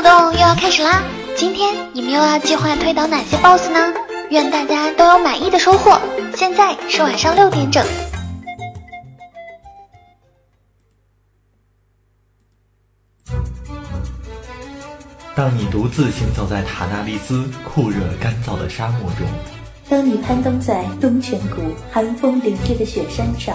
活动又要开始啦！今天你们又要计划推倒哪些 BOSS 呢？愿大家都有满意的收获。现在是晚上六点整。当你独自行走在塔纳利斯酷热干燥的沙漠中，当你攀登在东泉谷寒风凛冽的雪山上，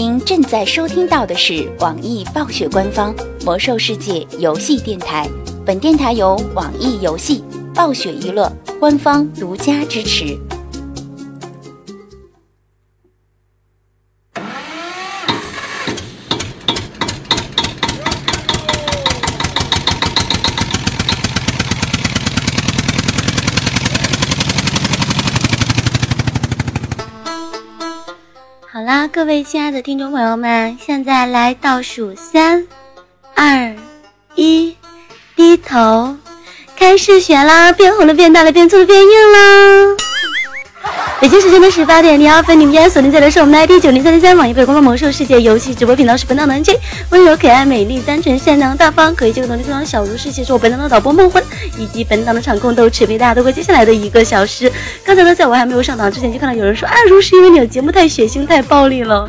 您正在收听到的是网易暴雪官方《魔兽世界》游戏电台，本电台由网易游戏、暴雪娱乐官方独家支持。好啦，各位亲爱的听众朋友们，现在来倒数三、二、一，低头，开始选啦！变红了，变大了，变粗了，变硬了。北京时间的十八点零二分，你们依然锁定在的是我们的 ID 九零三零三网易北官方魔兽世界游戏直播频道，是本档的 N J，温柔可爱、美丽、单纯、善良、大方，可以这个能力非常小如世界，是我本档的导播梦魂，以及本档的场控豆豉陪大家度过接下来的一个小时。刚才呢，在我还没有上档之前，就看到有人说啊，如是因为你的节目太血腥、太暴力了。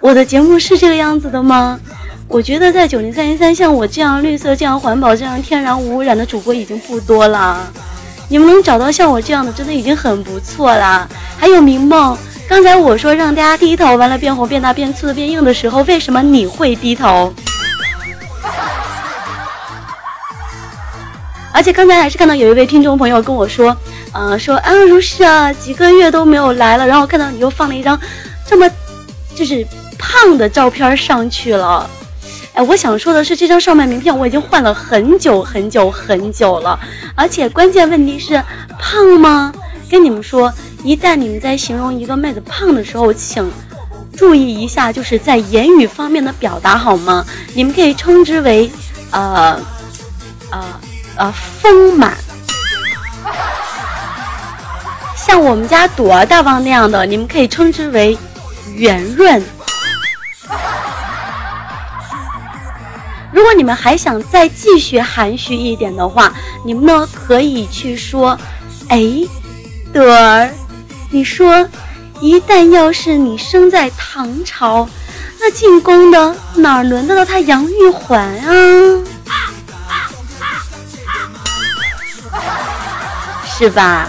我的节目是这个样子的吗？我觉得在九零三零三，像我这样绿色、这样环保、这样天然无污染的主播已经不多了。你们能找到像我这样的，真的已经很不错啦。还有明梦，刚才我说让大家低头，完了变红、变大、变粗、变硬的时候，为什么你会低头？而且刚才还是看到有一位听众朋友跟我说，呃，说啊，如是啊，几个月都没有来了，然后看到你又放了一张这么就是胖的照片上去了。哎，我想说的是，这张上麦名片我已经换了很久很久很久了，而且关键问题是胖吗？跟你们说，一旦你们在形容一个妹子胖的时候，请注意一下，就是在言语方面的表达好吗？你们可以称之为，呃，呃，呃，丰满。像我们家朵儿大王那样的，你们可以称之为圆润。如果你们还想再继续含蓄一点的话，你们呢可以去说：“哎，朵儿，你说，一旦要是你生在唐朝，那进宫的哪轮得到他杨玉环啊？是吧？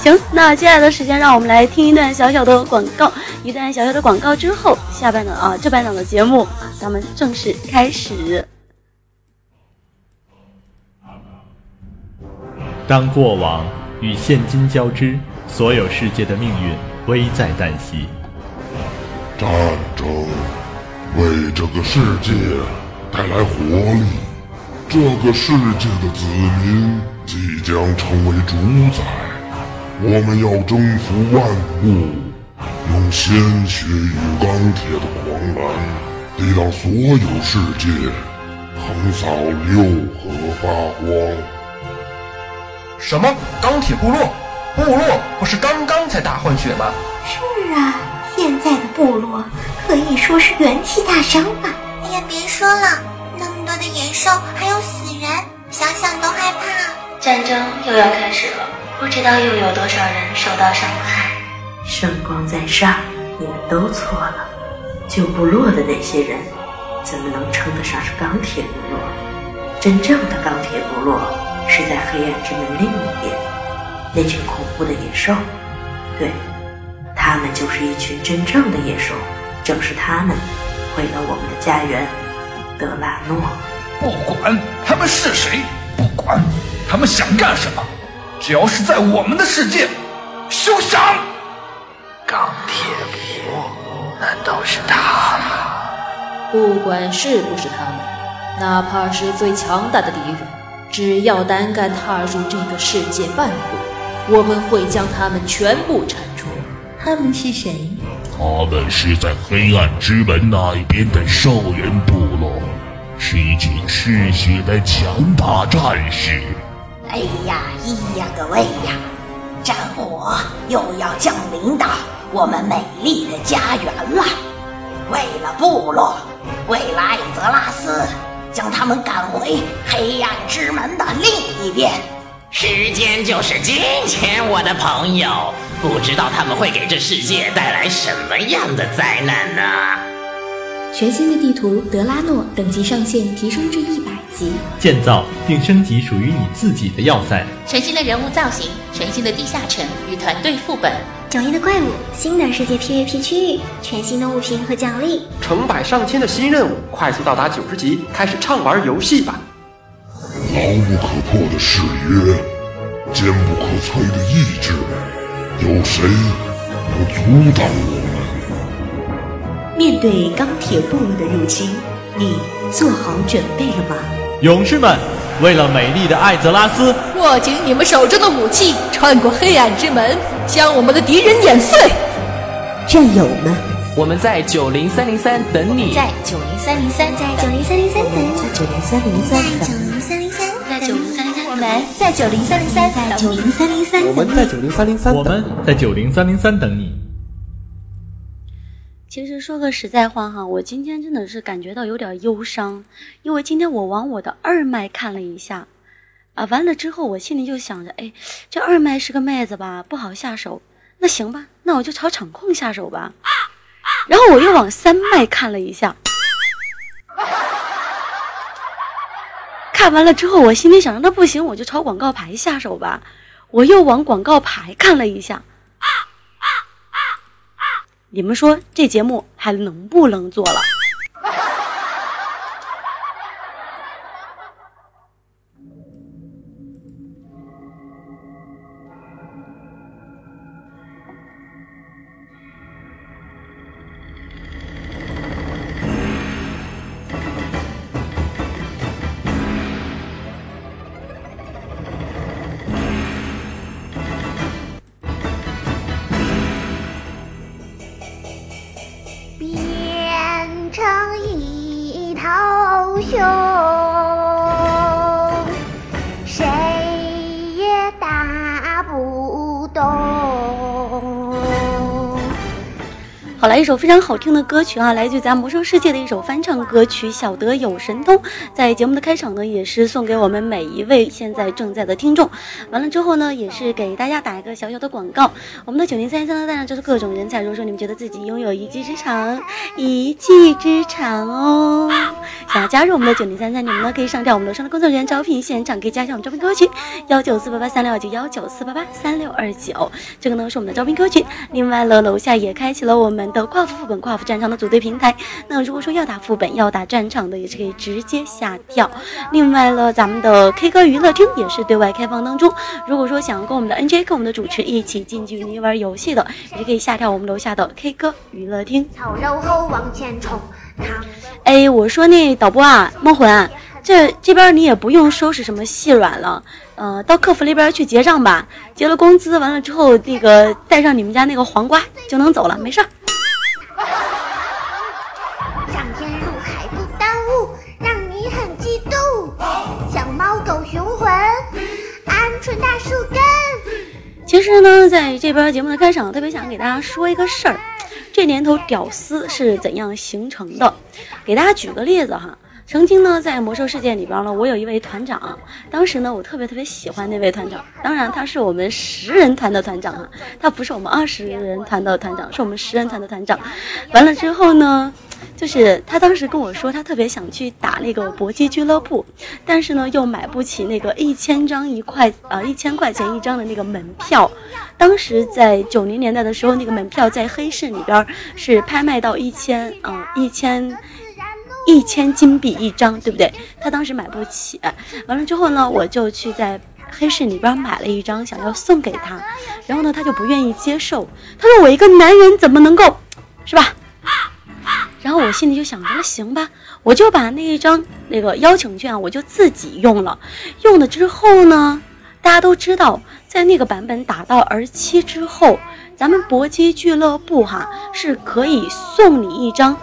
行，那接下来的时间，让我们来听一段小小的广告。一段小小的广告之后，下半场啊，这半场的节目啊，咱们正式开始。当过往与现今交织，所有世界的命运危在旦夕。战争为这个世界带来活力，这个世界的子民即将成为主宰。我们要征服万物，用鲜血与钢铁的狂澜，抵挡所有世界，横扫六合八荒。什么钢铁部落？部落不是刚刚才大换血吗？是啊，现在的部落可以说是元气大伤吧！哎呀，别说了，那么多的野兽还有死人，想想都害怕。战争又要开始了，不知道又有多少人受到伤害。圣光在上，你们都错了。旧部落的那些人，怎么能称得上是钢铁部落？真正的钢铁部落。是在黑暗之门另一边，那群恐怖的野兽，对，他们就是一群真正的野兽。正是他们毁了我们的家园，德拉诺。不管他们是谁，不管他们想干什么，只要是在我们的世界，休想！钢铁魔，难道是他们？不管是不是他们，哪怕是最强大的敌人，只要胆敢踏入这个世界半步，我们会将他们全部铲除。他们是谁？他们是在黑暗之门那一边的兽人部落，是一群嗜血的强大战士。哎呀，咿呀个喂呀！战火又要降临到我们美丽的家园了。为了部落，为了艾泽拉斯，将他们赶回黑暗之门的另一边。时间就是金钱，我的朋友。不知道他们会给这世界带来什么样的灾难呢？全新的地图德拉诺等级上限提升至一百级，建造并升级属于你自己的要塞。全新的人物造型，全新的地下城与团队副本，迥异的怪物，新的世界 PVP 区域，全新的物品和奖励，成百上千的新任务，快速到达九十级开始畅玩游戏吧！牢不可破的誓约，坚不可摧的意志。有谁能阻挡我们？面对钢铁部落的入侵，你做好准备了吗？勇士们，为了美丽的艾泽拉斯，握紧你们手中的武器，穿过黑暗之门，将我们的敌人碾碎！战友们，我们在九零三零三等你，在九零三零三，在九零三零三等你，在九零三零三，在九零三零三，在九零三零三，我们在九零三零三，在九零三零三，我们在九零三零三，我们在九零三零三等你。其实说个实在话哈，我今天真的是感觉到有点忧伤，因为今天我往我的二麦看了一下，啊，完了之后我心里就想着，哎，这二麦是个妹子吧，不好下手。那行吧，那我就朝场控下手吧。然后我又往三麦看了一下，看完了之后，我心里想着，那不行，我就朝广告牌下手吧。我又往广告牌看了一下。你们说这节目还能不能做了？一首非常好听的歌曲啊，来自咱魔兽世界的一首翻唱歌曲《小德有神通》。在节目的开场呢，也是送给我们每一位现在正在的听众。完了之后呢，也是给大家打一个小小的广告。我们的九零三三呢，当然就是各种人才。如果说你们觉得自己拥有一技之长，一技之长哦，想要加入我们的九零三三，你们呢可以上掉我们楼上的工作人员招聘现场，可以加一下我们招聘歌曲幺九。四八八三六二九。幺九。四八八三六二九，这个呢是我们的招聘歌曲。另外了，楼下也开启了我们。的跨服副本、跨服战场的组队平台，那如果说要打副本、要打战场的，也是可以直接下跳。另外呢，咱们的 K 歌娱乐厅也是对外开放当中。如果说想要跟我们的 NJ、跟我们的主持一起近距离玩游戏的，也是可以下跳我们楼下的 K 歌娱乐厅。草肉后往前冲。哎，我说那导播啊，梦魂，这这边你也不用收拾什么细软了，呃，到客服那边去结账吧。结了工资完了之后，那个带上你们家那个黄瓜就能走了，没事儿。大树根。其实呢，在这边节目的开场，特别想给大家说一个事儿：这年头屌丝是怎样形成的？给大家举个例子哈。曾经呢，在魔兽世界里边呢，我有一位团长，当时呢，我特别特别喜欢那位团长。当然，他是我们十人团的团长啊，他不是我们二十人团的团长，是我们十人团的团长。完了之后呢，就是他当时跟我说，他特别想去打那个搏击俱乐部，但是呢又买不起那个一千张一块呃一千块钱一张的那个门票。当时在九零年代的时候，那个门票在黑市里边是拍卖到一千嗯一千一千金币一张，对不对？他当时买不起。完了之后呢，我就去在黑市里边买了一张，想要送给他，然后呢他就不愿意接受，他说我一个男人怎么能够，是吧？然后我心里就想着，那行吧，我就把那一张那个邀请券，我就自己用了。用了之后呢，大家都知道，在那个版本打到儿七之后，咱们搏击俱乐部哈是可以送你一张，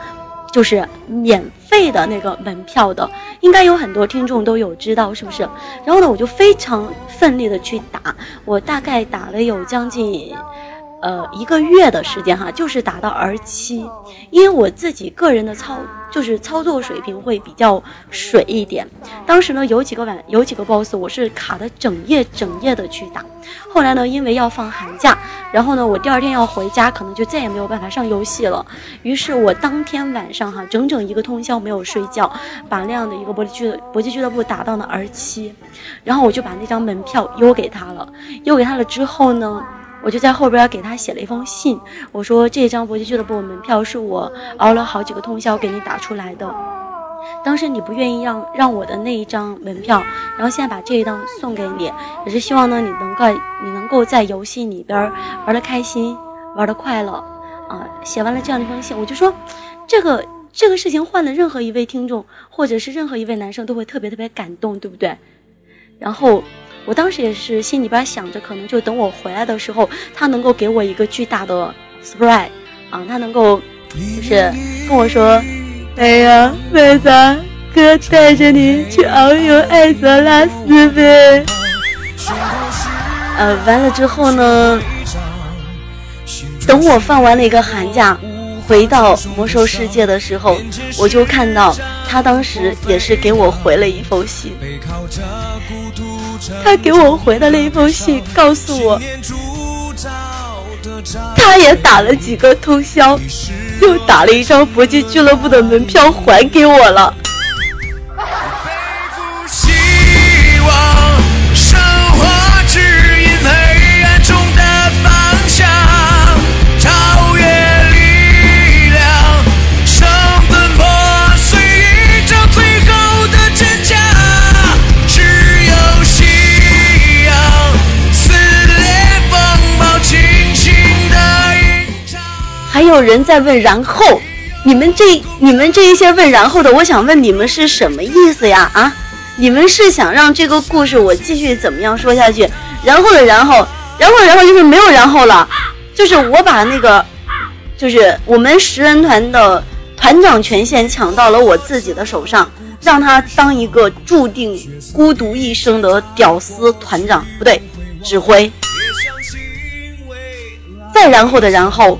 就是免费的那个门票的。应该有很多听众都有知道，是不是？然后呢，我就非常奋力的去打，我大概打了有将近。呃，一个月的时间哈，就是打到 R 七，因为我自己个人的操就是操作水平会比较水一点。当时呢，有几个晚有几个 BOSS，我是卡的整夜整夜的去打。后来呢，因为要放寒假，然后呢，我第二天要回家，可能就再也没有办法上游戏了。于是我当天晚上哈，整整一个通宵没有睡觉，把那样的一个搏击俱搏击俱乐部打到了 R 七，然后我就把那张门票邮给他了。邮给他了之后呢？我就在后边给他写了一封信，我说这张搏击俱乐部门票是我熬了好几个通宵给你打出来的，当时你不愿意让让我的那一张门票，然后现在把这一张送给你，也是希望呢你能够你能够在游戏里边玩的开心，玩的快乐，啊，写完了这样的一封信，我就说，这个这个事情换了任何一位听众或者是任何一位男生都会特别特别感动，对不对？然后。我当时也是心里边想着，可能就等我回来的时候，他能够给我一个巨大的 surprise 啊，他能够就是跟我说：“哎呀，妹子，哥带着你去遨游艾泽拉斯呗。”呃，完了之后呢，等我放完了一个寒假，回到魔兽世界的时候，我就看到他当时也是给我回了一封信。他给我回的那一封信，告诉我，他也打了几个通宵，又打了一张搏击俱乐部的门票还给我了。有人在问，然后你们这你们这一些问然后的，我想问你们是什么意思呀？啊，你们是想让这个故事我继续怎么样说下去？然后的然后，然后然后就是没有然后了，就是我把那个，就是我们十人团的团长权限抢到了我自己的手上，让他当一个注定孤独一生的屌丝团长，不对，指挥。再然后的然后。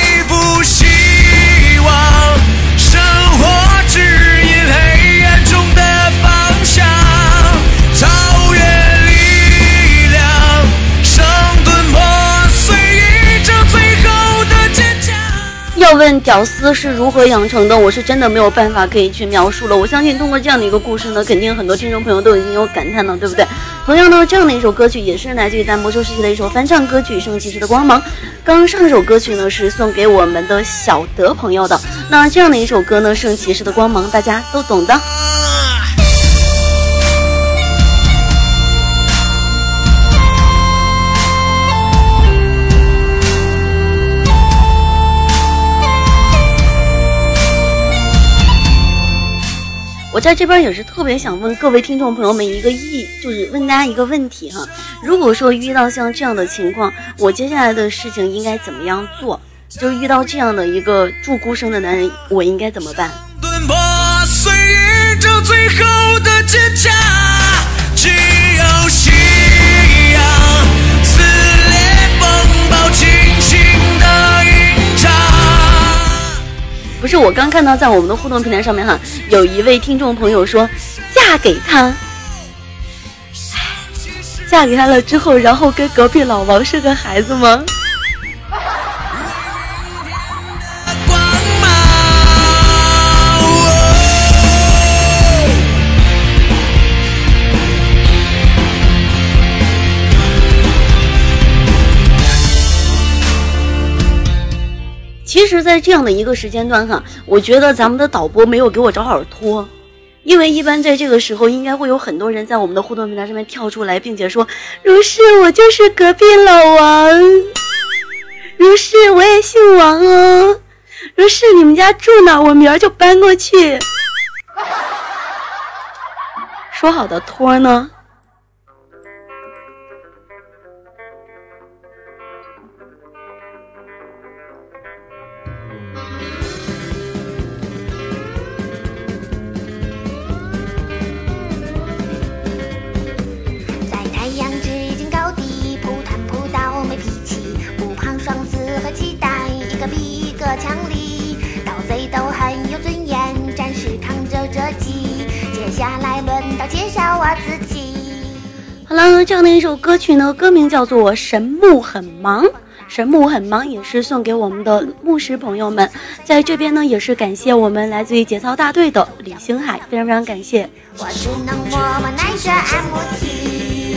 要问屌丝是如何养成的，我是真的没有办法可以去描述了。我相信通过这样的一个故事呢，肯定很多听众朋友都已经有感叹了，对不对？同样呢，这样的一首歌曲也是来自于在魔兽世界的一首翻唱歌曲《圣骑士的光芒》。刚刚上一首歌曲呢是送给我们的小德朋友的，那这样的一首歌呢《圣骑士的光芒》，大家都懂的。在这边也是特别想问各位听众朋友们一个意，就是问大家一个问题哈。如果说遇到像这样的情况，我接下来的事情应该怎么样做？就遇到这样的一个注孤生的男人，我应该怎么办？只有我刚看到在我们的互动平台上面哈，有一位听众朋友说，嫁给他，嫁给他了之后，然后跟隔壁老王生个孩子吗？其实，在这样的一个时间段哈，我觉得咱们的导播没有给我找好托，因为一般在这个时候，应该会有很多人在我们的互动平台上面跳出来，并且说：“如是，我就是隔壁老王。”如是，我也姓王哦。如是，你们家住哪？我明儿就搬过去。说好的托呢？我自己。好了，这样的一首歌曲呢，歌名叫做《神木很忙》。神木很忙，也是送给我们的牧师朋友们。在这边呢，也是感谢我们来自于节操大队的李星海，非常非常感谢。我只能默默耐着 MT。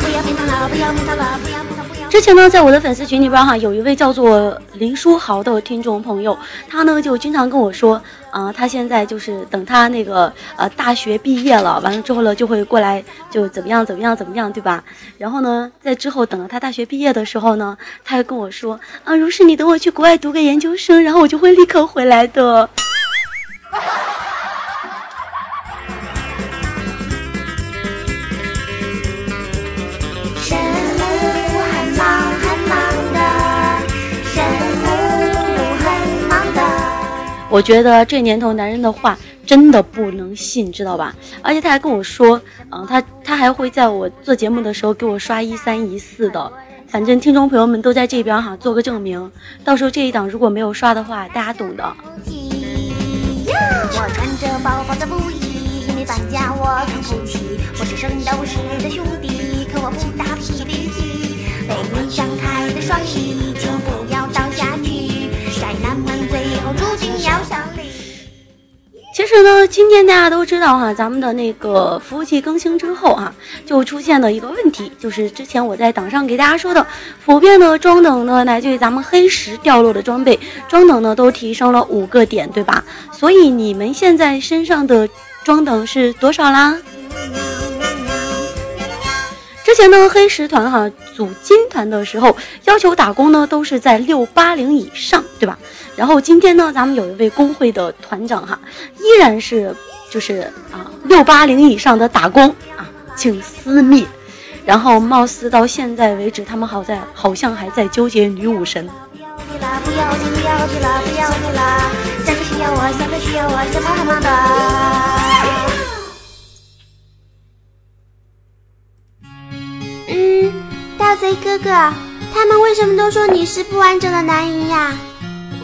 不要变头了，不要变头了，不要变头，不要。之前呢，在我的粉丝群里边哈，有一位叫做林书豪的听众朋友，他呢就经常跟我说，啊、他现在就是等他那个呃大学毕业了，完了之后呢，就会过来就怎么样怎么样怎么样，对吧？然后呢，在之后等到他大学毕业的时候呢，他又跟我说，啊，如是你等我去国外读个研究生，然后我就会立刻回来的。我觉得这年头男人的话真的不能信，知道吧？而且他还跟我说，嗯、他他还会在我做节目的时候给我刷一三一四的。反正听众朋友们都在这边哈，做个证明。到时候这一档如果没有刷的话，大家懂的。我穿着薄薄的布衣，因为搬家我扛不起。我是圣斗士的兄弟，可我不打霹雳击。被你张开的双翼，其实呢，今天大家都知道哈，咱们的那个服务器更新之后哈，就出现了一个问题，就是之前我在档上给大家说的，普遍的装等呢，来自于咱们黑石掉落的装备，装等呢都提升了五个点，对吧？所以你们现在身上的装等是多少啦？之前呢，黑石团哈组金团的时候，要求打工呢都是在六八零以上，对吧？然后今天呢，咱们有一位工会的团长哈，依然是就是啊六八零以上的打工啊，请私密。然后貌似到现在为止，他们好在好像还在纠结女武神。不要紧，不要紧了，不要紧了，三个需要我，三个需要我，什么很忙的。嗯，盗贼哥哥，他们为什么都说你是不完整的男人呀？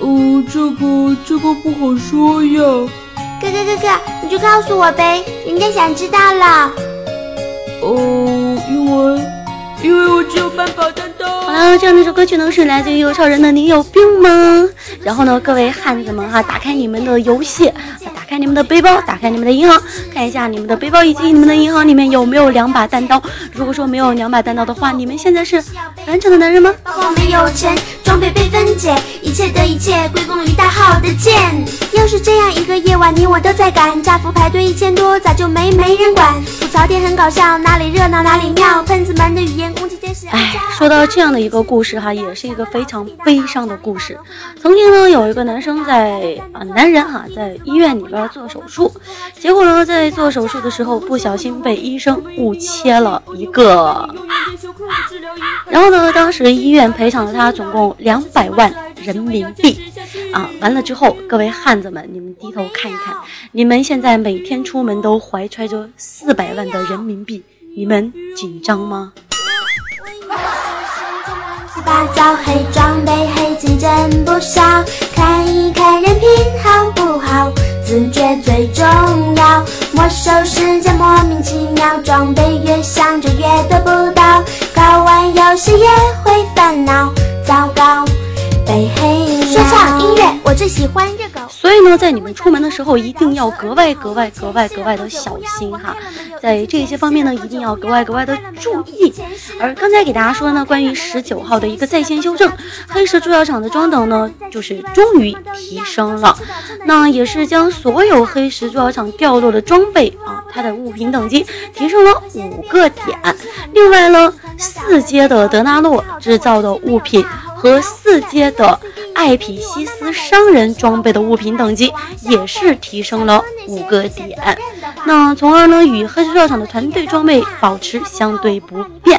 哦，这个这个不好说呀。哥哥哥哥，你就告诉我呗，人家想知道了。哦，因为因为我只有半把担当。好了，这样的一首歌曲呢是来自于有超人的《你有病吗》。然后呢，各位汉子们哈，打开你们的游戏，打开你们的背包，打开你们的银行，看一下你们的背包以及你们的银行里面有没有两把单刀。如果说没有两把单刀的话，你们现在是完整的男人吗？包包没有钱，装备被分解，一切的一切归功于大号的剑。要是这样一个夜晚，你我都在赶，家服排队一千多，咋就没没人管？吐槽点很搞笑，哪里热闹哪里妙，喷子们的语言攻击真是。哎，说到这样的一个故事哈，也是一个非常悲伤的故事。曾经呢，有一个男生在啊、男人哈在医院里边做手术，结果呢，在做手术的时候不小心被医生误切了一个，然后呢，当时医院赔偿了他总共两百万人民币。啊，完了之后，各位汉子们，你们低头看一看，你们现在每天出门都怀揣着四百万的人民币，你们紧张吗？七八糟，黑装备黑金真不少，看一看人品好不好自觉最重要。魔兽世界莫名其妙，装备越想着越得不到，搞完游戏也会烦恼。糟糕，被黑了。说唱音乐，我最喜欢这个。所以呢，在你们出门的时候，一定要格外格外格外格外的小心哈，在这些方面呢，一定要格外格外的注意。而刚才给大家说呢，关于十九号的一个在线修正，黑石铸造厂的装等呢，就是终于提升了，那也是将所有黑石铸造厂掉落的装备啊，它的物品等级提升了五个点。另外呢，四阶的德纳洛制造的物品和四阶的艾匹西斯商人装备的物品等级也是提升了五个点，那从而呢与黑石道场的团队装备保持相对不变。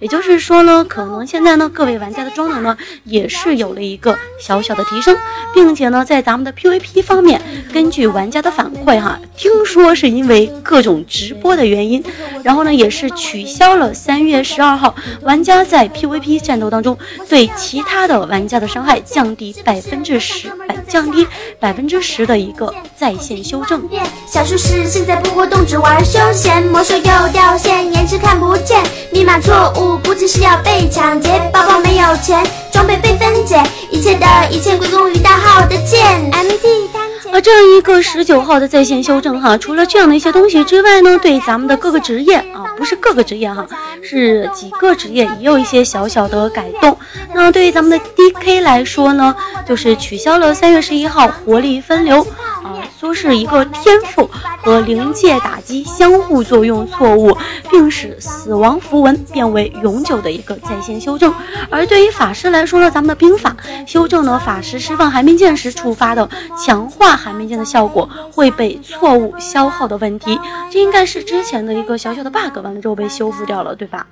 也就是说呢，可能现在呢各位玩家的装等呢也是有了一个小小的提升，并且呢在咱们的 PVP 方面，根据玩家的反馈哈，听说是因为各种直播的原因，然后呢也是取消了三月十二号玩家在 PVP 战斗当中对其他的玩家的伤害降低百分之十百降低百分之十的一个在线修正。小术士现在不活动，只玩休闲。魔兽又掉线，延迟看不见，密码错物，估计是要被抢劫。包包没有钱，装备被分解，一切的一切归功于大号的剑。MT 而这样一个十九号的在线修正哈，除了这样的一些东西之外呢，对咱们的各个职业啊，不是各个职业哈，是几个职业也有一些小小的改动。那对于咱们的 DK 来说呢，就是取消了三月十一号活力分流啊，说是一个天赋和灵界打击相互作用错误，并使死亡符文变为永久的一个在线修正。而对于法师来说呢，咱们的兵法修正呢，法师释放寒冰剑时触发的强化寒冰剑的效果会被错误消耗的问题，这应该是之前的一个小小的 bug，完了之后被修复掉了，对吧？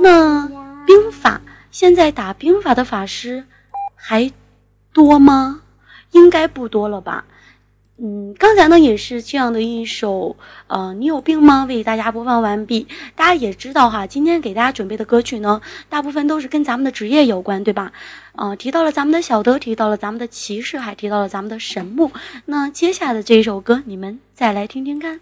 那兵法现在打兵法的法师还多吗？应该不多了吧？嗯，刚才呢也是这样的一首，呃，你有病吗？为大家播放完毕。大家也知道哈，今天给大家准备的歌曲呢，大部分都是跟咱们的职业有关，对吧？呃，提到了咱们的小德，提到了咱们的骑士，还提到了咱们的神木。那接下来的这一首歌，你们再来听听看。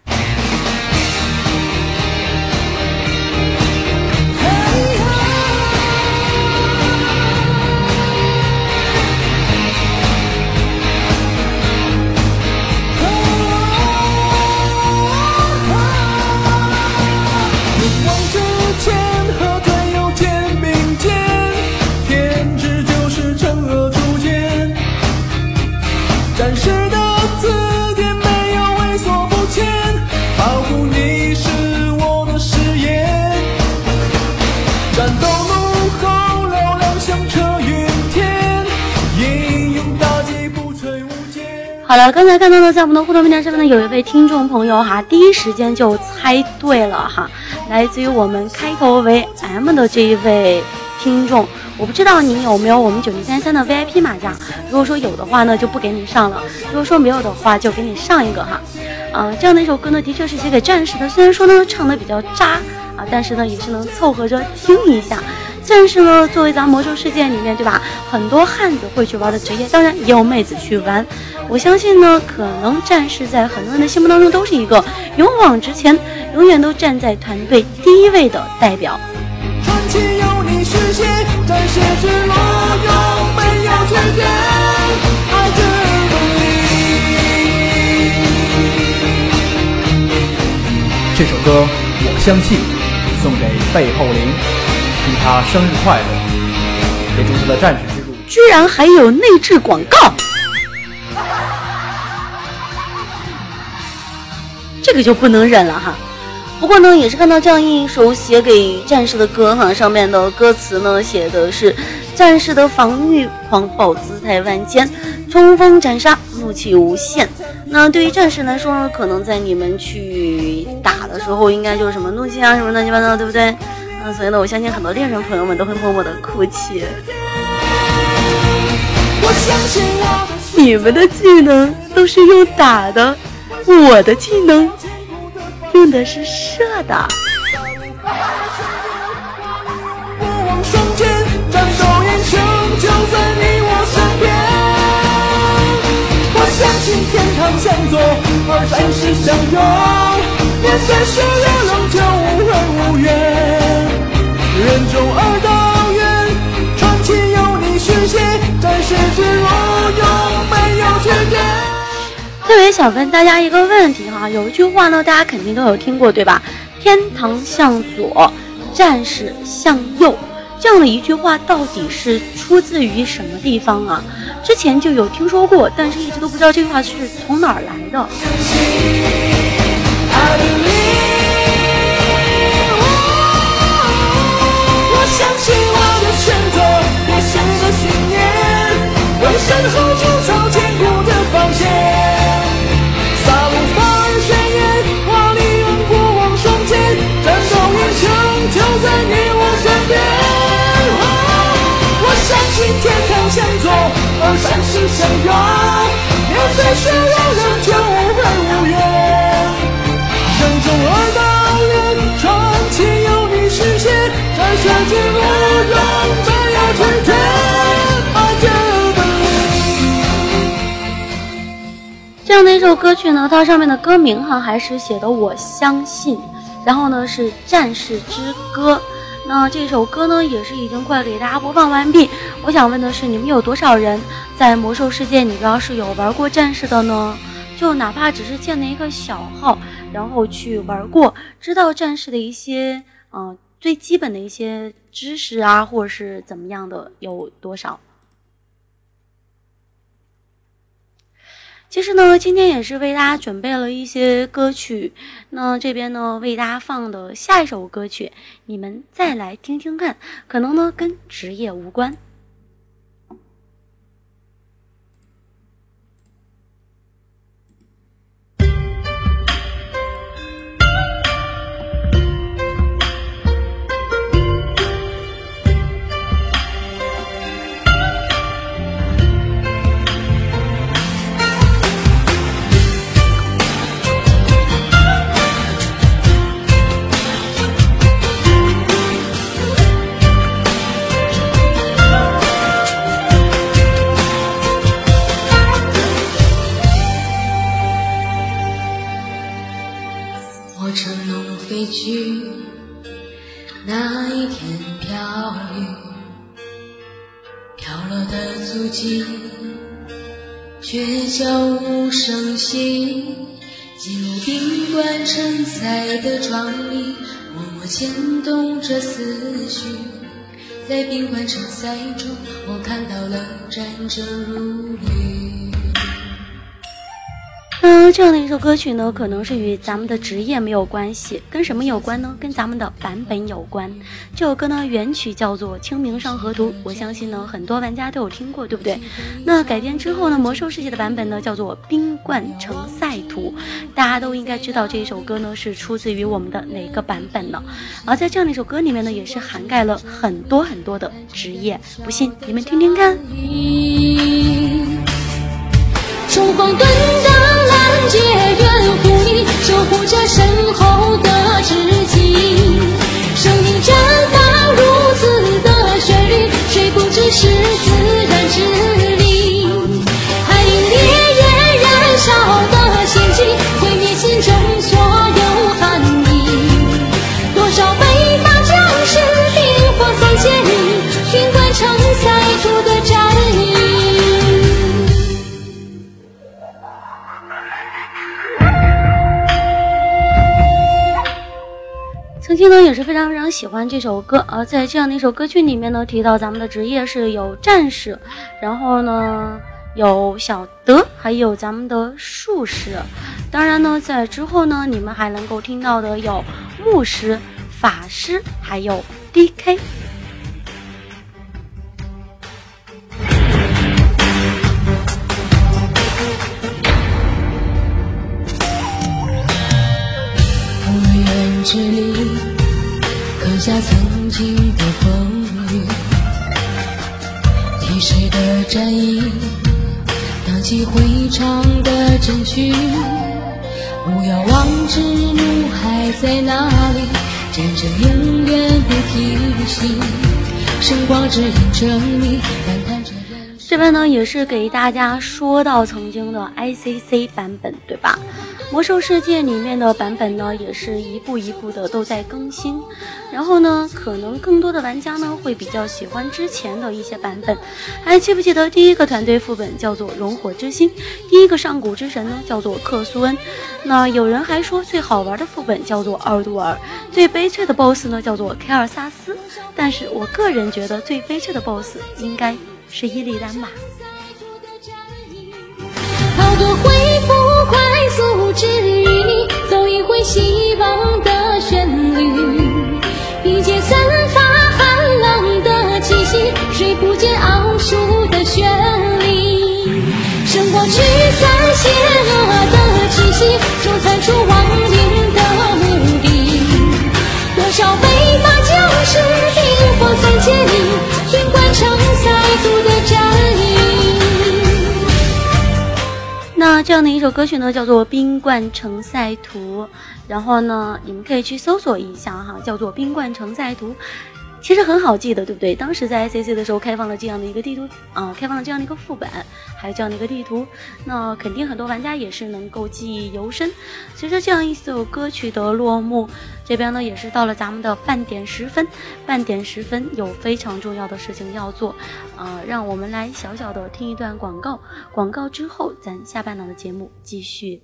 好了，刚才看到呢，在我们的互动平台上面呢，有一位听众朋友哈，第一时间就猜对了哈，来自于我们开头为 M 的这一位听众。我不知道你有没有我们九零三三的 VIP 马甲，如果说有的话呢，就不给你上了；如果说没有的话，就给你上一个哈。啊、这样的一首歌呢，的确是写给战士的，虽然说呢唱的比较渣啊，但是呢也是能凑合着听一下。战士呢，作为咱魔兽世界里面对吧，很多汉子会去玩的职业，当然也有妹子去玩。我相信呢，可能战士在很多人的心目当中都是一个勇往直前，永远都站在团队第一位的代表。传奇由你实现，战士之路永没有缺点，爱之不离。这首歌我相信送给背后灵，祝他生日快乐，也祝他的战士之路。居然还有内置广告，这个就不能忍了哈。不过呢，也是看到这样一首写给战士的歌哈，上面的歌词呢写的是战士的防御狂暴姿态万千，冲锋斩杀，怒气无限。那对于战士来说呢，可能在你们去打的时候，应该就是什么怒气啊，什么乱七八糟，对不对？所以呢，我相信很多恋人朋友们都会默默的哭泣。你们的技能都是用打的，我的技能用的是射的。天堂向左，战士相拥，面对血热仍旧无恨无怨。人中而道远，传奇有你续写，战士之路永没有句点。特别想问大家一个问题哈，有一句话呢，大家肯定都有听过，对吧？天堂向左，战士向右。这样的一句话到底是出自于什么地方啊？之前就有听说过，但是一直都不知道这句话是从哪儿来的。是个信念，为身后筑造坚固的防线。撒路反而宣言，华丽让过往双肩，战斗英雄就在你我身边。我相信天堂向左，而战士向右，面对血肉仍歌曲呢，它上面的歌名哈还是写的“我相信”，然后呢是《战士之歌》。那这首歌呢，也是已经快给大家播放完毕。我想问的是，你们有多少人在魔兽世界里边是有玩过战士的呢？就哪怕只是建了一个小号，然后去玩过，知道战士的一些嗯、最基本的一些知识啊，或者是怎么样的，有多少？其实呢，今天也是为大家准备了一些歌曲。那这边呢，为大家放的下一首歌曲，你们再来听听看，可能呢跟职业无关。龙飞去，那一天飘雨，飘落的足迹，却悄无声息。进入宾馆承载的庄里，默默牵动着思绪。在宾馆承载中，我看到了战争如雨。嗯，这样的一首歌曲呢，可能是与咱们的职业没有关系，跟什么有关呢？跟咱们的版本有关。这首歌呢，原曲叫做《清明上河图》，我相信呢，很多玩家都有听过，对不对？那改编之后呢，魔兽世界的版本呢，叫做《冰冠城赛图》，大家都应该知道这一首歌呢，是出自于我们的哪个版本呢？而在这样的一首歌里面呢，也是涵盖了很多很多的职业，不信你们听听看。冲锋盾的拦截援护你，守护着身后的知己。生命也是非常非常喜欢这首歌，而在这样的一首歌曲里面呢，提到咱们的职业是有战士，然后呢有小德，还有咱们的术士。当然呢，在之后呢，你们还能够听到的有牧师、法师，还有 DK。不远之里，刻下曾经的风雨。提示的战役，荡起回肠的阵曲。不要忘记路还在哪里，战争永远不停息。圣光指引着你，这边呢也是给大家说到曾经的 ICC 版本，对吧？魔兽世界里面的版本呢，也是一步一步的都在更新。然后呢，可能更多的玩家呢会比较喜欢之前的一些版本。还记不记得第一个团队副本叫做熔火之心，第一个上古之神呢叫做克苏恩。那有人还说最好玩的副本叫做奥杜尔，最悲催的 BOSS 呢叫做凯尔萨斯。但是我个人觉得最悲催的 BOSS 应该是伊利丹吧。快速治愈你，走一回希望的这样的一首歌曲呢，叫做《冰冠城塞图》，然后呢，你们可以去搜索一下哈，叫做《冰冠城塞图》。其实很好记的，对不对？当时在 ACC 的时候开放了这样的一个地图，啊，开放了这样的一个副本，还有这样的一个地图，那肯定很多玩家也是能够记忆犹深。随着这样一首歌曲的落幕，这边呢也是到了咱们的半点时分，半点时分有非常重要的事情要做，啊，让我们来小小的听一段广告，广告之后咱下半场的节目继续。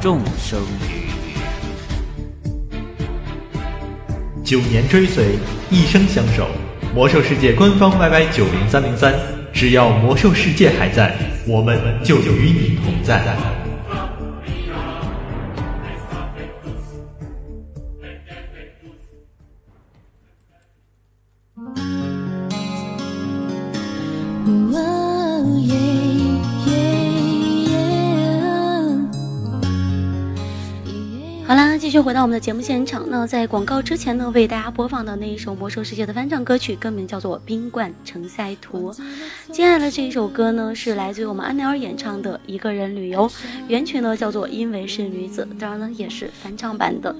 众生鱼。九年追随，一生相守。魔兽世界官方 YY 九零三零三，只要魔兽世界还在，我们就与你同在。续回到我们的节目现场。那在广告之前呢，为大家播放的那一首《魔兽世界》的翻唱歌曲，歌名叫做《冰冠城塞图》。接下来的这一首歌呢，是来自于我们安奈尔演唱的《一个人旅游》，原曲呢叫做《因为是女子》，当然呢也是翻唱版的。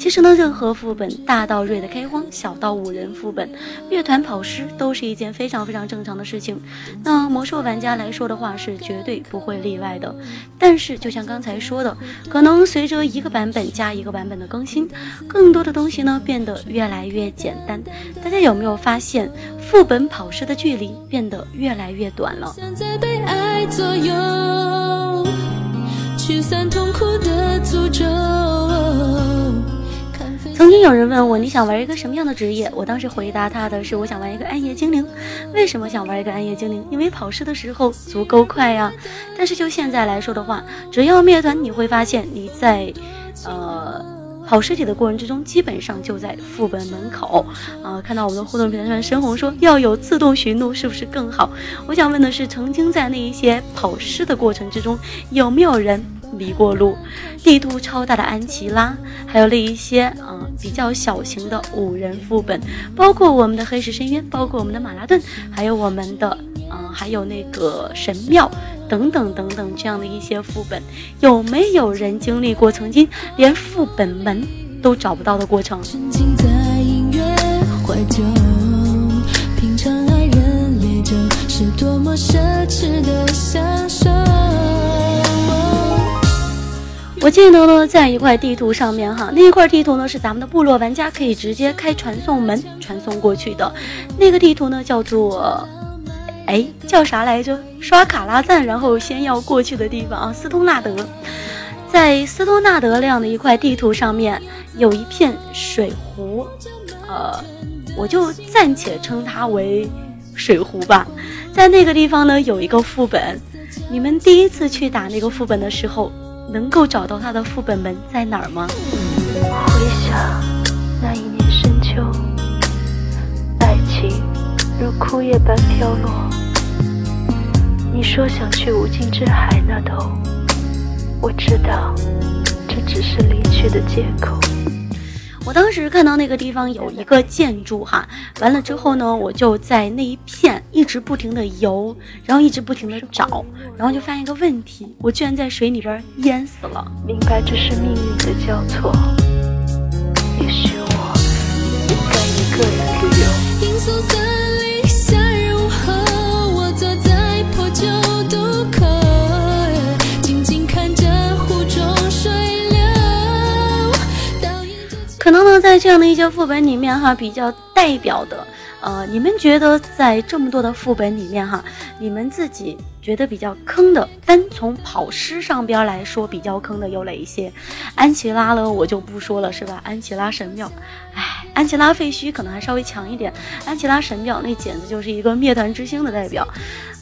其实呢，任何副本，大到瑞的开荒，小到五人副本，乐团跑尸都是一件非常非常正常的事情。那魔兽玩家来说的话，是绝对不会例外的。但是就像刚才说的，可能随着一个版本加一个版本的更新，更多的东西呢变得越来越简单。大家有没有发现，副本跑尸的距离变得越来越短了？在被爱左右，驱散痛苦的诅咒。曾经有人问我，你想玩一个什么样的职业？我当时回答他的是，我想玩一个暗夜精灵。为什么想玩一个暗夜精灵？因为跑尸的时候足够快呀。但是就现在来说的话，只要灭团，你会发现你在，呃。跑尸体的过程之中，基本上就在副本门口啊！看到我们的互动平台上，深红说要有自动寻路，是不是更好？我想问的是，曾经在那一些跑尸的过程之中，有没有人迷过路？地图超大的安琪拉，还有那一些啊比较小型的五人副本，包括我们的黑石深渊，包括我们的马拉顿，还有我们的啊，还有那个神庙。等等等等，这样的一些副本，有没有人经历过曾经连副本门都找不到的过程？我记得呢，在一块地图上面哈，那一块地图呢是咱们的部落玩家可以直接开传送门传送过去的，那个地图呢叫做。哎，叫啥来着？刷卡拉赞，然后先要过去的地方啊，斯通纳德。在斯通纳德那样的一块地图上面，有一片水湖，呃，我就暂且称它为水湖吧。在那个地方呢，有一个副本。你们第一次去打那个副本的时候，能够找到他的副本门在哪儿吗？回想那一年深秋，爱情如枯叶般飘落。你说想去无尽之海那头，我知道这只是离去的借口。我当时看到那个地方有一个建筑哈，完了之后呢，我就在那一片一直不停的游，然后一直不停的找，然后就发现一个问题，我居然在水里边淹死了。明白这是命运的交错，可能呢，在这样的一些副本里面哈，比较代表的，呃，你们觉得在这么多的副本里面哈，你们自己觉得比较坑的，单从跑尸上边来说，比较坑的有哪一些？安琪拉呢，我就不说了，是吧？安琪拉神庙，哎，安琪拉废墟可能还稍微强一点，安琪拉神庙那简直就是一个灭团之星的代表。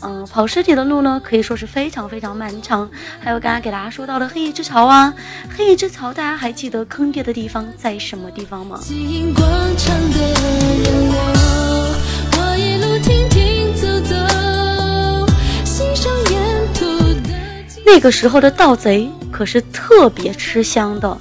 嗯，跑尸体的路呢，可以说是非常非常漫长。还有刚刚给大家说到的黑翼之巢啊，黑翼之巢，大家还记得坑爹的地方在什么地方吗？那个时候的盗贼可是特别吃香的。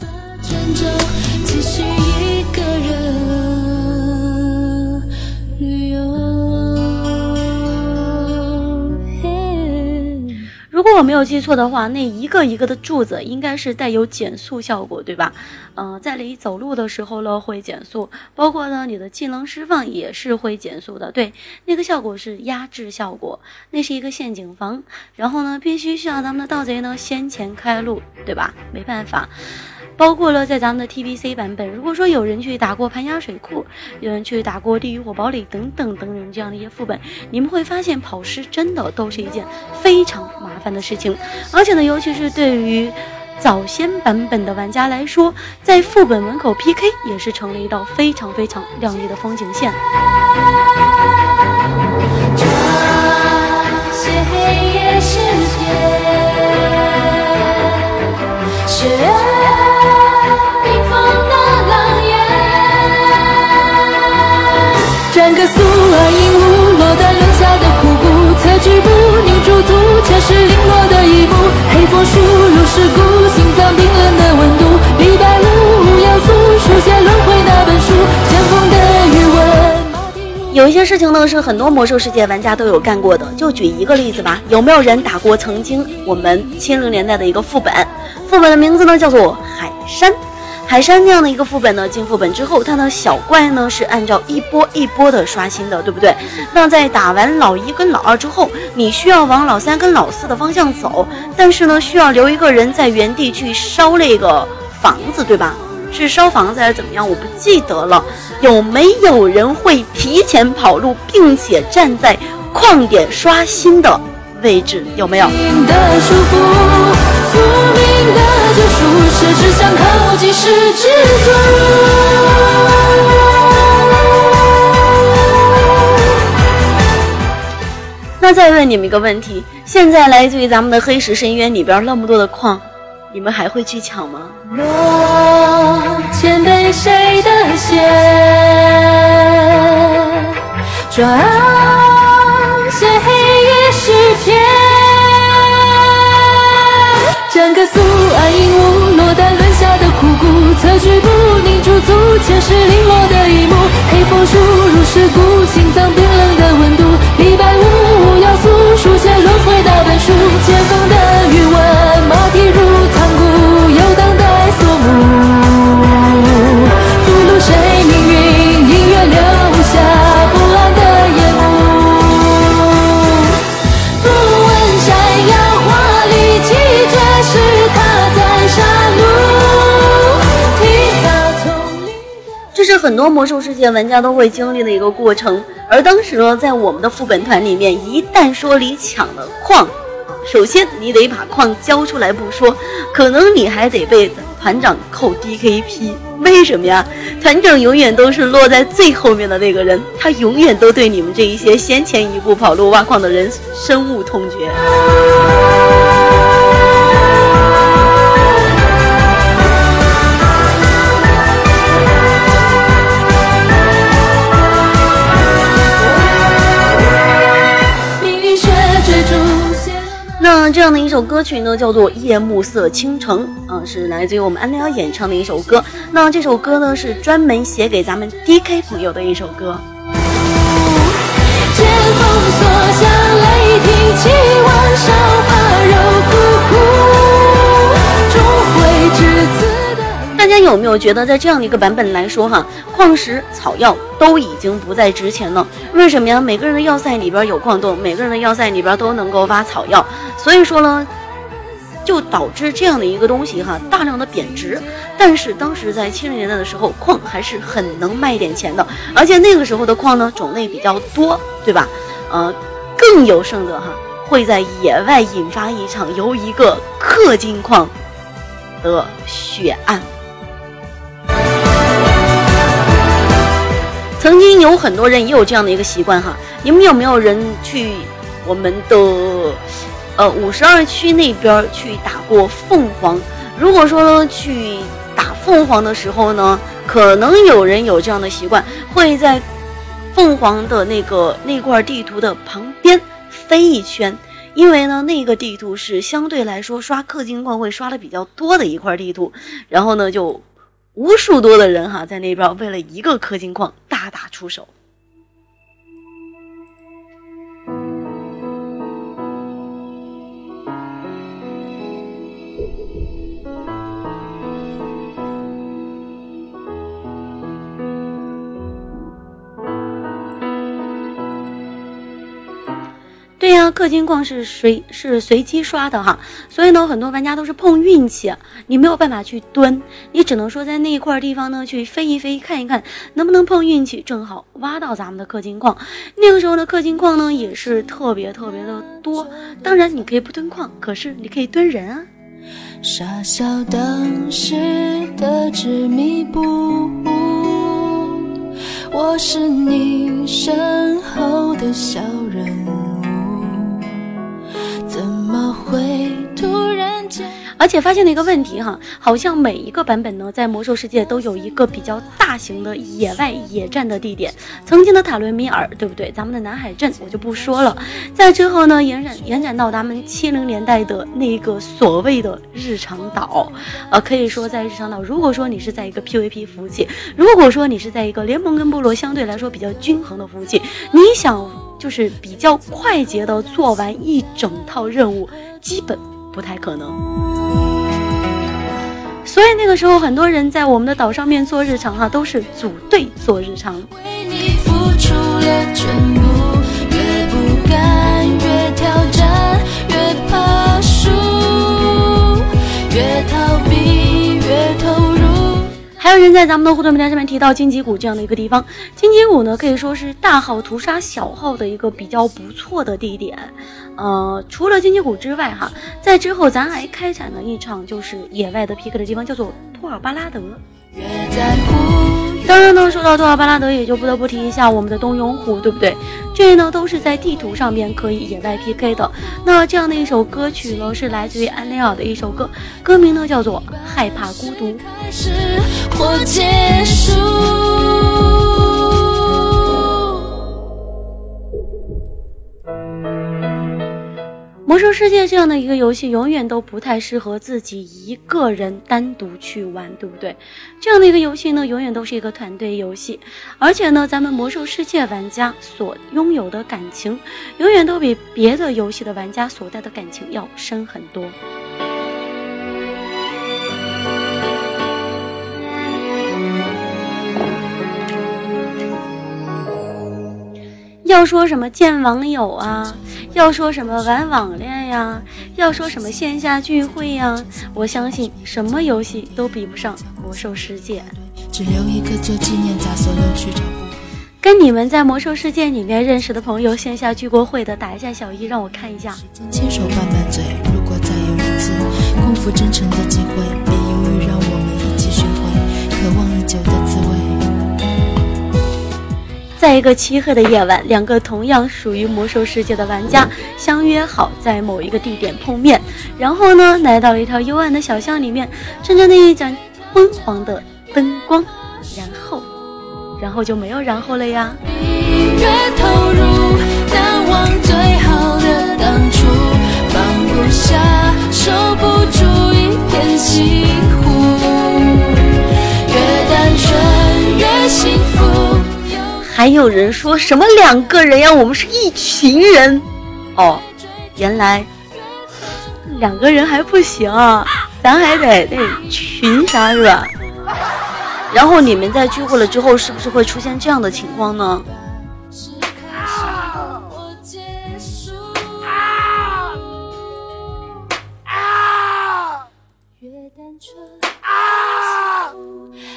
如果我没有记错的话，那一个一个的柱子应该是带有减速效果，对吧？嗯，在你走路的时候呢会减速，包括呢你的技能释放也是会减速的。对，那个效果是压制效果，那是一个陷阱房，然后呢必须需要咱们的盗贼呢先前开路，对吧？没办法。包括了在咱们的 TBC 版本，如果说有人去打过盘鸭水库，有人去打过地狱火堡垒等等等等这样的一些副本，你们会发现跑尸真的都是一件非常麻烦的事情，而且呢，尤其是对于早先版本的玩家来说，在副本门口 PK 也是成了一道非常非常亮丽的风景线。黑夜世界，个素而隐无落单沦下的枯骨，侧举步凝铸图，前世零落的一幕。黑风输入尸骨，心脏冰冷的温度。李白无要素，书写轮回那本书。剑锋的余温。有一些事情呢，是很多魔兽世界玩家都有干过的。就举一个例子吧，有没有人打过曾经我们七零年代的一个副本？副本的名字呢，叫做海山。海山那样的一个副本呢，进副本之后，它的小怪呢是按照一波一波的刷新的，对不对？那在打完老一跟老二之后，你需要往老三跟老四的方向走，但是呢，需要留一个人在原地去烧那个房子，对吧？是烧房子还是怎么样？我不记得了。有没有人会提前跑路，并且站在矿点刷新的位置？有没有？那再问你们一个问题：现在来自于咱们的黑石深渊里边那么多的矿，你们还会去抢吗？谁的血，转整个素暗影舞落单沦下的枯骨，侧举步凝驻足，前世零落的一幕。黑风输入尸骨，心脏冰冷的温度。李白无要素，书写轮回大本书。剑锋的是。很多魔兽世界玩家都会经历的一个过程。而当时呢，在我们的副本团里面，一旦说你抢了矿，首先你得把矿交出来不说，可能你还得被团长扣 DKP。为什么呀？团长永远都是落在最后面的那个人，他永远都对你们这一些先前一步跑路挖矿的人深恶痛绝。这样的一首歌曲呢，叫做《夜幕色倾城》，啊，是来自于我们安利奥演唱的一首歌。那这首歌呢，是专门写给咱们 DK 朋友的一首歌。大家有没有觉得，在这样的一个版本来说，哈，矿石、草药都已经不再值钱了？为什么呀？每个人的要塞里边有矿洞，每个人的要塞里边都能够挖草药，所以说呢，就导致这样的一个东西哈，大量的贬值。但是当时在七十年代的时候，矿还是很能卖点钱的，而且那个时候的矿呢，种类比较多，对吧？呃，更有甚者哈，会在野外引发一场由一个氪金矿的血案。曾经有很多人也有这样的一个习惯哈，你们有没有人去我们的呃五十二区那边去打过凤凰？如果说去打凤凰的时候呢，可能有人有这样的习惯，会在凤凰的那个那块地图的旁边飞一圈，因为呢那个地图是相对来说刷氪金矿会刷的比较多的一块地图，然后呢就。无数多的人哈，在那边为了一个氪金矿大打出手。对呀，氪金矿是随是随机刷的哈，所以呢，很多玩家都是碰运气，你没有办法去蹲，你只能说在那一块地方呢去飞一飞，看一看能不能碰运气，正好挖到咱们的氪金矿。那个时候的氪金矿呢也是特别特别的多，当然你可以不蹲矿，可是你可以蹲人啊。傻笑当时的执迷不悟，我是你身后的小人。么会突然间，而且发现了一个问题哈，好像每一个版本呢，在魔兽世界都有一个比较大型的野外野战的地点。曾经的塔伦米尔，对不对？咱们的南海镇我就不说了。在之后呢，延展延展到咱们七零年代的那个所谓的日常岛，呃，可以说在日常岛，如果说你是在一个 PVP 服务器，如果说你是在一个联盟跟部落相对来说比较均衡的服务器，你想。就是比较快捷的做完一整套任务，基本不太可能。所以那个时候，很多人在我们的岛上面做日常哈，都是组队做日常。为你付出了全部，越不甘，越挑战，越怕输，越逃避，越投入。还有人在咱们的互动平台上面提到荆棘谷这样的一个地方，荆棘谷呢可以说是大号屠杀小号的一个比较不错的地点。呃，除了荆棘谷之外，哈，在之后咱还开展了一场就是野外的 PK 的地方，叫做托尔巴拉德。当然呢，说到多尔巴拉德，也就不得不提一下我们的冬泳虎，对不对？这呢都是在地图上面可以野外 PK 的。那这样的一首歌曲呢，是来自于安利尔的一首歌，歌名呢叫做《害怕孤独》。魔兽世界这样的一个游戏，永远都不太适合自己一个人单独去玩，对不对？这样的一个游戏呢，永远都是一个团队游戏，而且呢，咱们魔兽世界玩家所拥有的感情，永远都比别的游戏的玩家所带的感情要深很多。要说什么见网友啊？要说什么玩网恋呀？要说什么线下聚会呀？我相信什么游戏都比不上魔兽世界。只留一个做纪念，砸所有去找。跟你们在魔兽世界里面认识的朋友线下聚过会的，打一下小一，让我看一下。牵手拌拌嘴，如果再有一次空腹真诚的机会，在一个漆黑的夜晚，两个同样属于魔兽世界的玩家相约好在某一个地点碰面，然后呢，来到了一条幽暗的小巷里面，趁着那一盏昏黄的灯光，然后，然后就没有然后了呀。越投入，难忘最好的当初，放不下，守不住一片西湖。越单纯越幸福。还有人说什么两个人呀？我们是一群人。哦，原来两个人还不行啊，咱还得得群啥是吧？然后你们在聚会了之后，是不是会出现这样的情况呢？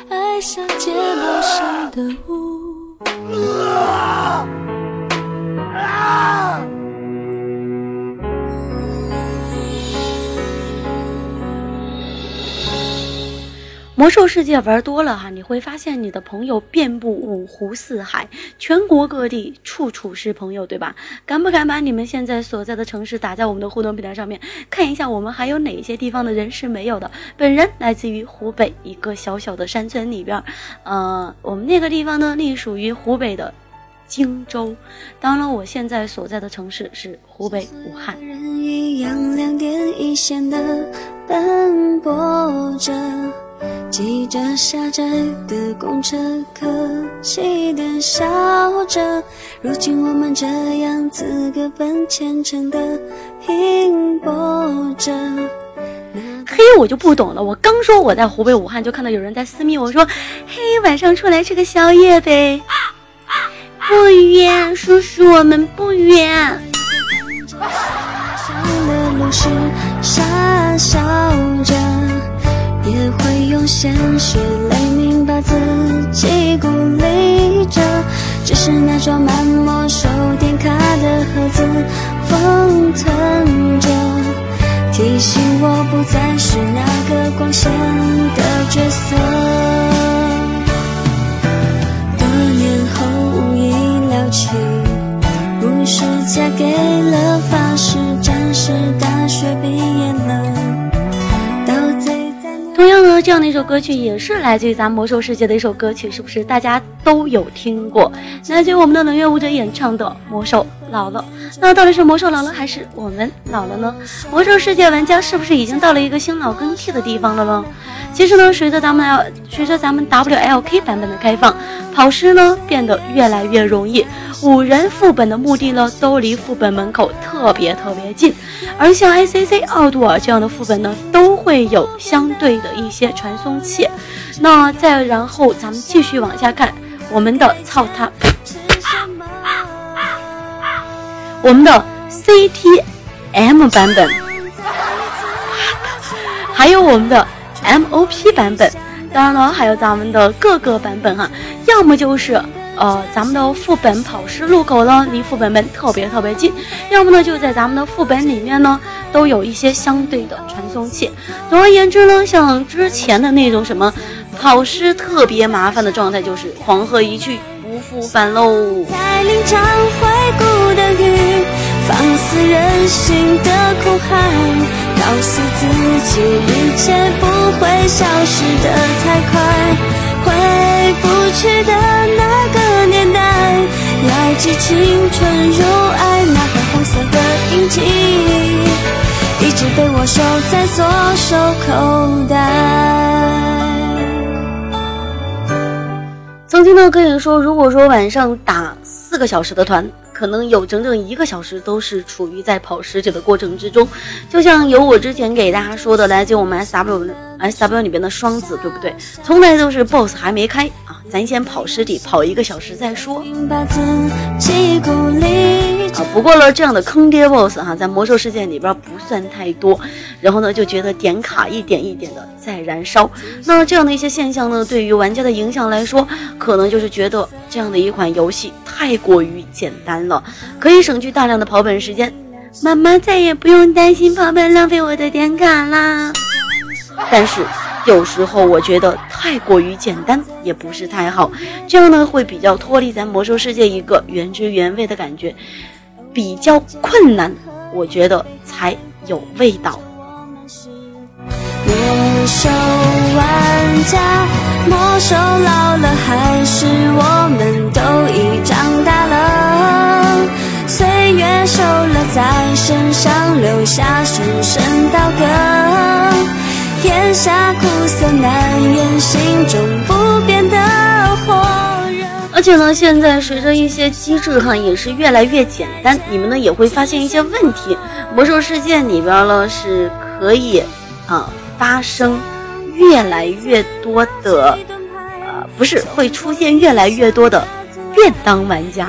爱像睫毛上的雾。啊！啊！魔兽世界玩多了哈，你会发现你的朋友遍布五湖四海，全国各地，处处是朋友，对吧？敢不敢把你们现在所在的城市打在我们的互动平台上面，看一下我们还有哪些地方的人是没有的？本人来自于湖北一个小小的山村里边，呃，我们那个地方呢隶属于湖北的荆州。当然，我现在所在的城市是湖北武汉。人一样两点一线的奔波着，挤着狭窄的公车，客气的笑着。如今我们这样自个奔前程的拼搏着。嘿，我就不懂了。我刚说我在湖北武汉，就看到有人在私密我说：“嘿，晚上出来吃个宵夜呗。”不远，叔叔，我们不远。的路是傻笑着，用鲜血泪铭把自己鼓励着。只是那装满没收点卡的盒子封存着，提醒我不再是那个光鲜的角色。多年后无意了起，不是嫁给了发饰战士，同样呢，这样的一首歌曲也是来自于咱魔兽世界的一首歌曲，是不是大家都有听过？来自于我们的冷月舞者演唱的《魔兽老了》。那到底是魔兽老了，还是我们老了呢？魔兽世界玩家是不是已经到了一个新老更替的地方了呢？其实呢，随着咱们 L 随着咱们 WLK 版本的开放，跑尸呢变得越来越容易，五人副本的目的呢都离副本门口特别特别近，而像 ACC 奥杜尔这样的副本呢，都会有相对的一些传送器。那再然后咱们继续往下看，我们的操他，我们的 CTM 版本，还有我们的。MOP 版本，当然了，还有咱们的各个版本哈，要么就是呃咱们的副本跑尸路口呢，离副本门特别特别近，要么呢就在咱们的副本里面呢，都有一些相对的传送器。总而言之呢，像之前的那种什么跑尸特别麻烦的状态，就是黄河一去不复返喽。在临场回顾的雨，放肆任性的哭喊。告诉自己，一切不会消失的太快。回不去的那个年代，要记青春如爱那个红色的印记，一直被我收在左手口袋。曾经呢，可以说，如果说晚上打四个小时的团。可能有整整一个小时都是处于在跑尸体的过程之中，就像有我之前给大家说的，来自我们 S W S W 里边的双子，对不对？从来都是 BOSS 还没开啊，咱先跑尸体，跑一个小时再说。啊。不过呢，这样的坑爹 BOSS 哈，在魔兽世界里边不算太多。然后呢，就觉得点卡一点一点的在燃烧。那这样的一些现象呢，对于玩家的影响来说，可能就是觉得这样的一款游戏太过于简单了，可以省去大量的跑本时间。妈妈再也不用担心跑本浪费我的点卡啦。但是有时候我觉得太过于简单也不是太好，这样呢会比较脱离咱魔兽世界一个原汁原味的感觉，比较困难，我觉得才有味道。魔兽玩家，魔兽老了还是我们都已长大了，岁月瘦了在身上留下深深刀割。天下苦涩难言，心中不变的。而且呢，现在随着一些机制哈也是越来越简单，你们呢也会发现一些问题。魔兽世界里边呢是可以啊发生越来越多的，呃不是会出现越来越多的便当玩家。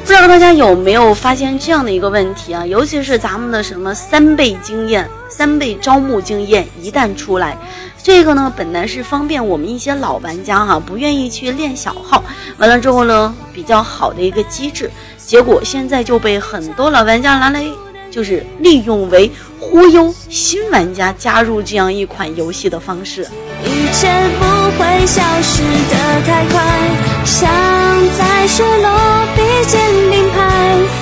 不知道大家有没有发现这样的一个问题啊？尤其是咱们的什么三倍经验、三倍招募经验一旦出来，这个呢本来是方便我们一些老玩家哈，不愿意去练小号，完了之后呢比较好的一个机制，结果现在就被很多老玩家拿来就是利用为忽悠新玩家加入这样一款游戏的方式。一切不会消失的太快，像在雪落笔尖并排。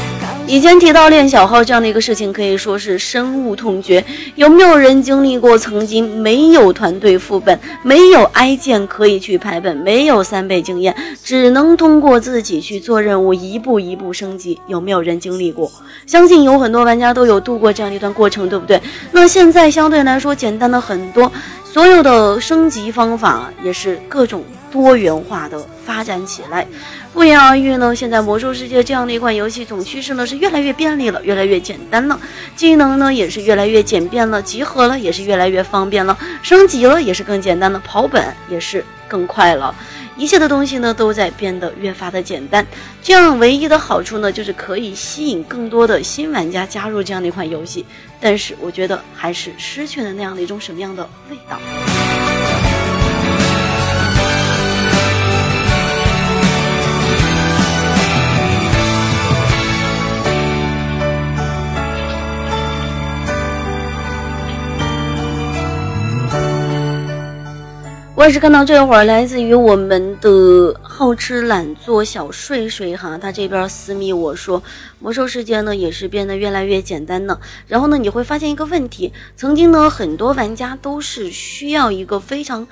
以前提到练小号这样的一个事情，可以说是深恶痛绝。有没有人经历过曾经没有团队副本、没有挨键可以去排本、没有三倍经验，只能通过自己去做任务，一步一步升级？有没有人经历过？相信有很多玩家都有度过这样一段过程，对不对？那现在相对来说简单的很多。所有的升级方法也是各种多元化的发展起来，不言而喻呢。现在魔兽世界这样的一款游戏总趋势呢是越来越便利了，越来越简单了，技能呢也是越来越简便了，集合了也是越来越方便了，升级了也是更简单了，跑本也是更快了。一切的东西呢，都在变得越发的简单。这样唯一的好处呢，就是可以吸引更多的新玩家加入这样的一款游戏。但是，我觉得还是失去了那样的一种什么样的味道。我也是看到这会儿，来自于我们的好吃懒做小睡睡哈，他这边私密我说，魔兽世界呢也是变得越来越简单了。然后呢，你会发现一个问题，曾经呢很多玩家都是需要一个非常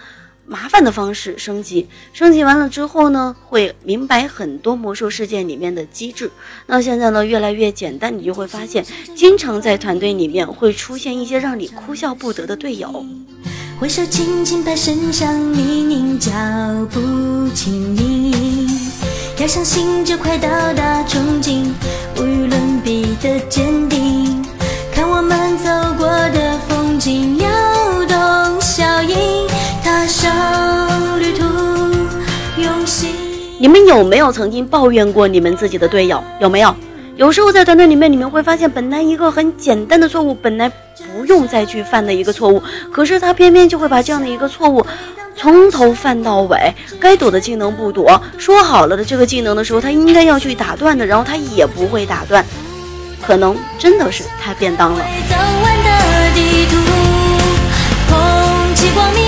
麻烦的方式升级，升级完了之后呢，会明白很多魔兽世界里面的机制。那现在呢越来越简单，你就会发现，经常在团队里面会出现一些让你哭笑不得的队友。挥手轻轻拍身上泥泞，脚步轻盈。要相信就快到达憧憬，无与伦比的坚定。看我们走过的风景，摇动笑影，踏上旅途，用心。你们有没有曾经抱怨过你们自己的队友？有没有？有时候在团队里面，你们会发现，本来一个很简单的错误，本来。不用再去犯的一个错误，可是他偏偏就会把这样的一个错误从头犯到尾。该躲的技能不躲，说好了的这个技能的时候，他应该要去打断的，然后他也不会打断，可能真的是太便当了。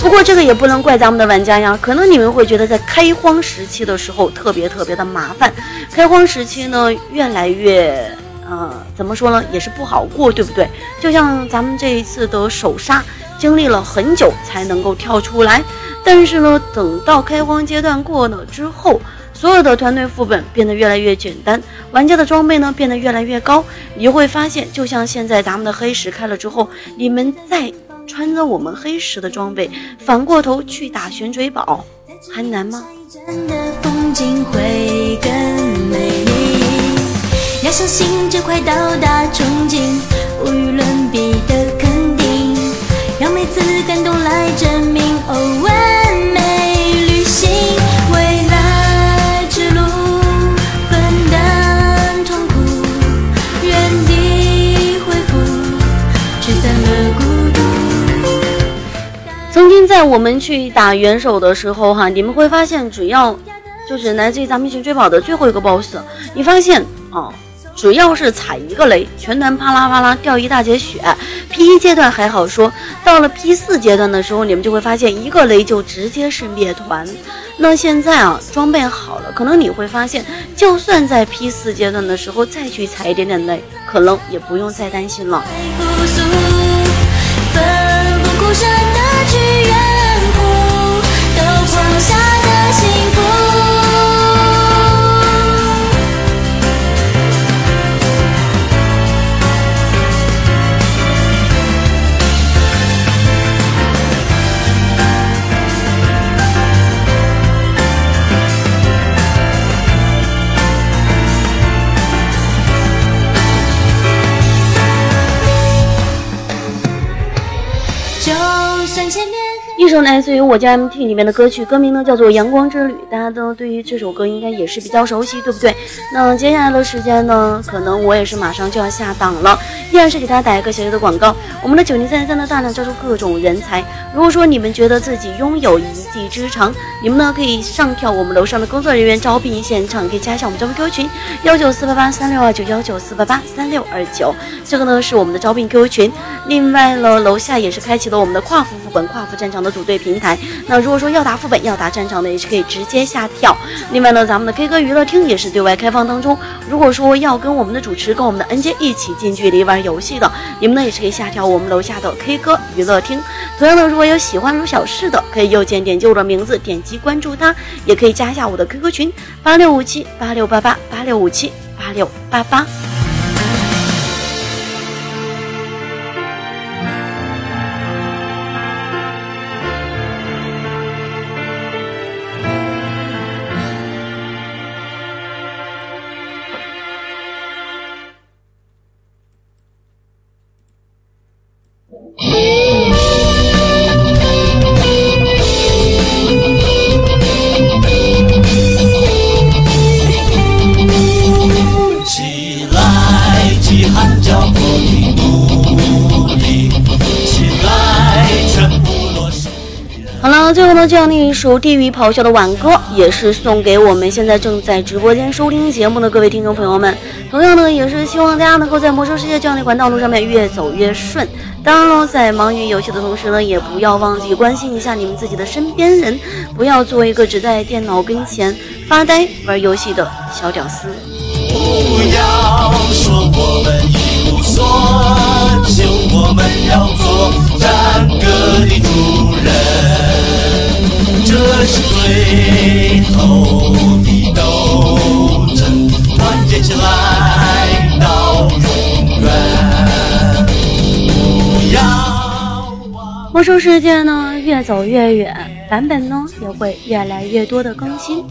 不过这个也不能怪咱们的玩家呀，可能你们会觉得在开荒时期的时候特别特别的麻烦，开荒时期呢越来越。呃，怎么说呢，也是不好过，对不对？就像咱们这一次的首杀，经历了很久才能够跳出来，但是呢，等到开荒阶段过了之后，所有的团队副本变得越来越简单，玩家的装备呢变得越来越高，你会发现，就像现在咱们的黑石开了之后，你们再穿着我们黑石的装备，反过头去打玄水堡，还难吗？要相信这快到达憧憬，无与伦比的肯定，让每次感动来证明。哦，我们去打元首的时候哈，你们会发现，只要就是来自于咱们一群追跑的最后一个 boss，你发现啊。只要是踩一个雷，全团啪啦啪啦掉一大截血。P 一阶段还好说，到了 P 四阶段的时候，你们就会发现一个雷就直接是灭团。那现在啊，装备好了，可能你会发现，就算在 P 四阶段的时候再去踩一点点雷，可能也不用再担心了。一首来自于我家 MT 里面的歌曲，歌名呢叫做《阳光之旅》，大家都对于这首歌应该也是比较熟悉，对不对？那接下来的时间呢，可能我也是马上就要下档了，依然是给大家打一个小小的广告。我们的九零三三呢大量招收各种人才，如果说你们觉得自己拥有一技之长，你们呢可以上跳我们楼上的工作人员招聘现场，可以加一下我们招聘 QQ 群幺九四八八三六二九幺九四八八三六二九，这个呢是我们的招聘 QQ 群。另外呢，楼下也是开启了我们的跨服副本、跨服战场的。组队平台，那如果说要打副本、要打战场的，也是可以直接下跳。另外呢，咱们的 K 歌娱乐厅也是对外开放当中。如果说要跟我们的主持、跟我们的 N J 一起近距离玩游戏的，你们呢也是可以下跳我们楼下的 K 歌娱乐厅。同样呢，如果有喜欢如小事的，可以右键点击我的名字，点击关注他，也可以加一下我的 QQ 群八六五七八六八八八六五七八六八八。那一首地狱咆哮的挽歌，也是送给我们现在正在直播间收听节目的各位听众朋友们。同样呢，也是希望大家能够在魔兽世界这样的一款道路上面越走越顺。当然了，在忙于游戏的同时呢，也不要忘记关心一下你们自己的身边人，不要做一个只在电脑跟前发呆玩游戏的小屌丝。不要说我们一无所求，我们要做战歌的主人。这是最后的斗争，团结起来到永远。不要魔兽世界呢，越走越远，版本呢也会越来越多的更新。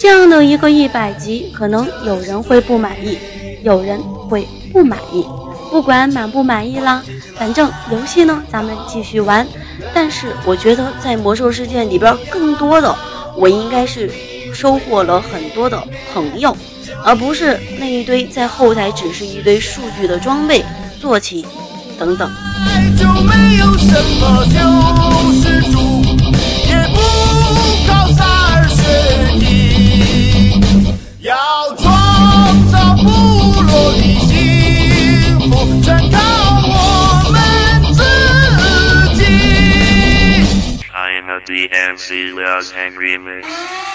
这样的一个一百集，可能有人会不满意，有人会不满意。不管满不满意啦，反正游戏呢，咱们继续玩。但是我觉得在魔兽世界里边，更多的我应该是收获了很多的朋友，而不是那一堆在后台只是一堆数据的装备坐骑等等。要创造 Hannah DMC loves angry Mix.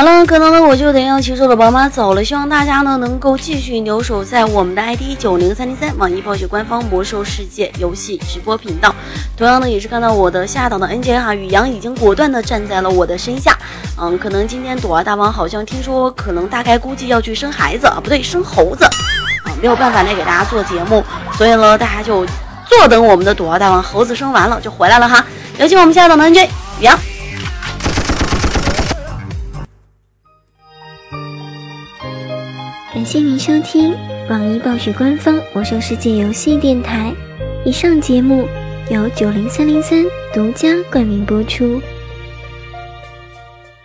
好了，可能呢我就得要骑着的宝马走了。希望大家呢能够继续留守在我们的 ID 九零三零三网易暴雪官方魔兽世界游戏直播频道。同样呢，也是看到我的下档的 NJ 哈宇阳已经果断的站在了我的身下。嗯，可能今天朵儿大王好像听说，可能大概估计要去生孩子啊，不对，生猴子啊，没有办法来给大家做节目，所以呢，大家就坐等我们的朵儿大王猴子生完了就回来了哈。有请我们下档的 NJ 宇阳。感谢您收听网易暴雪官方魔兽世界游戏电台。以上节目由九零三零三独家冠名播出。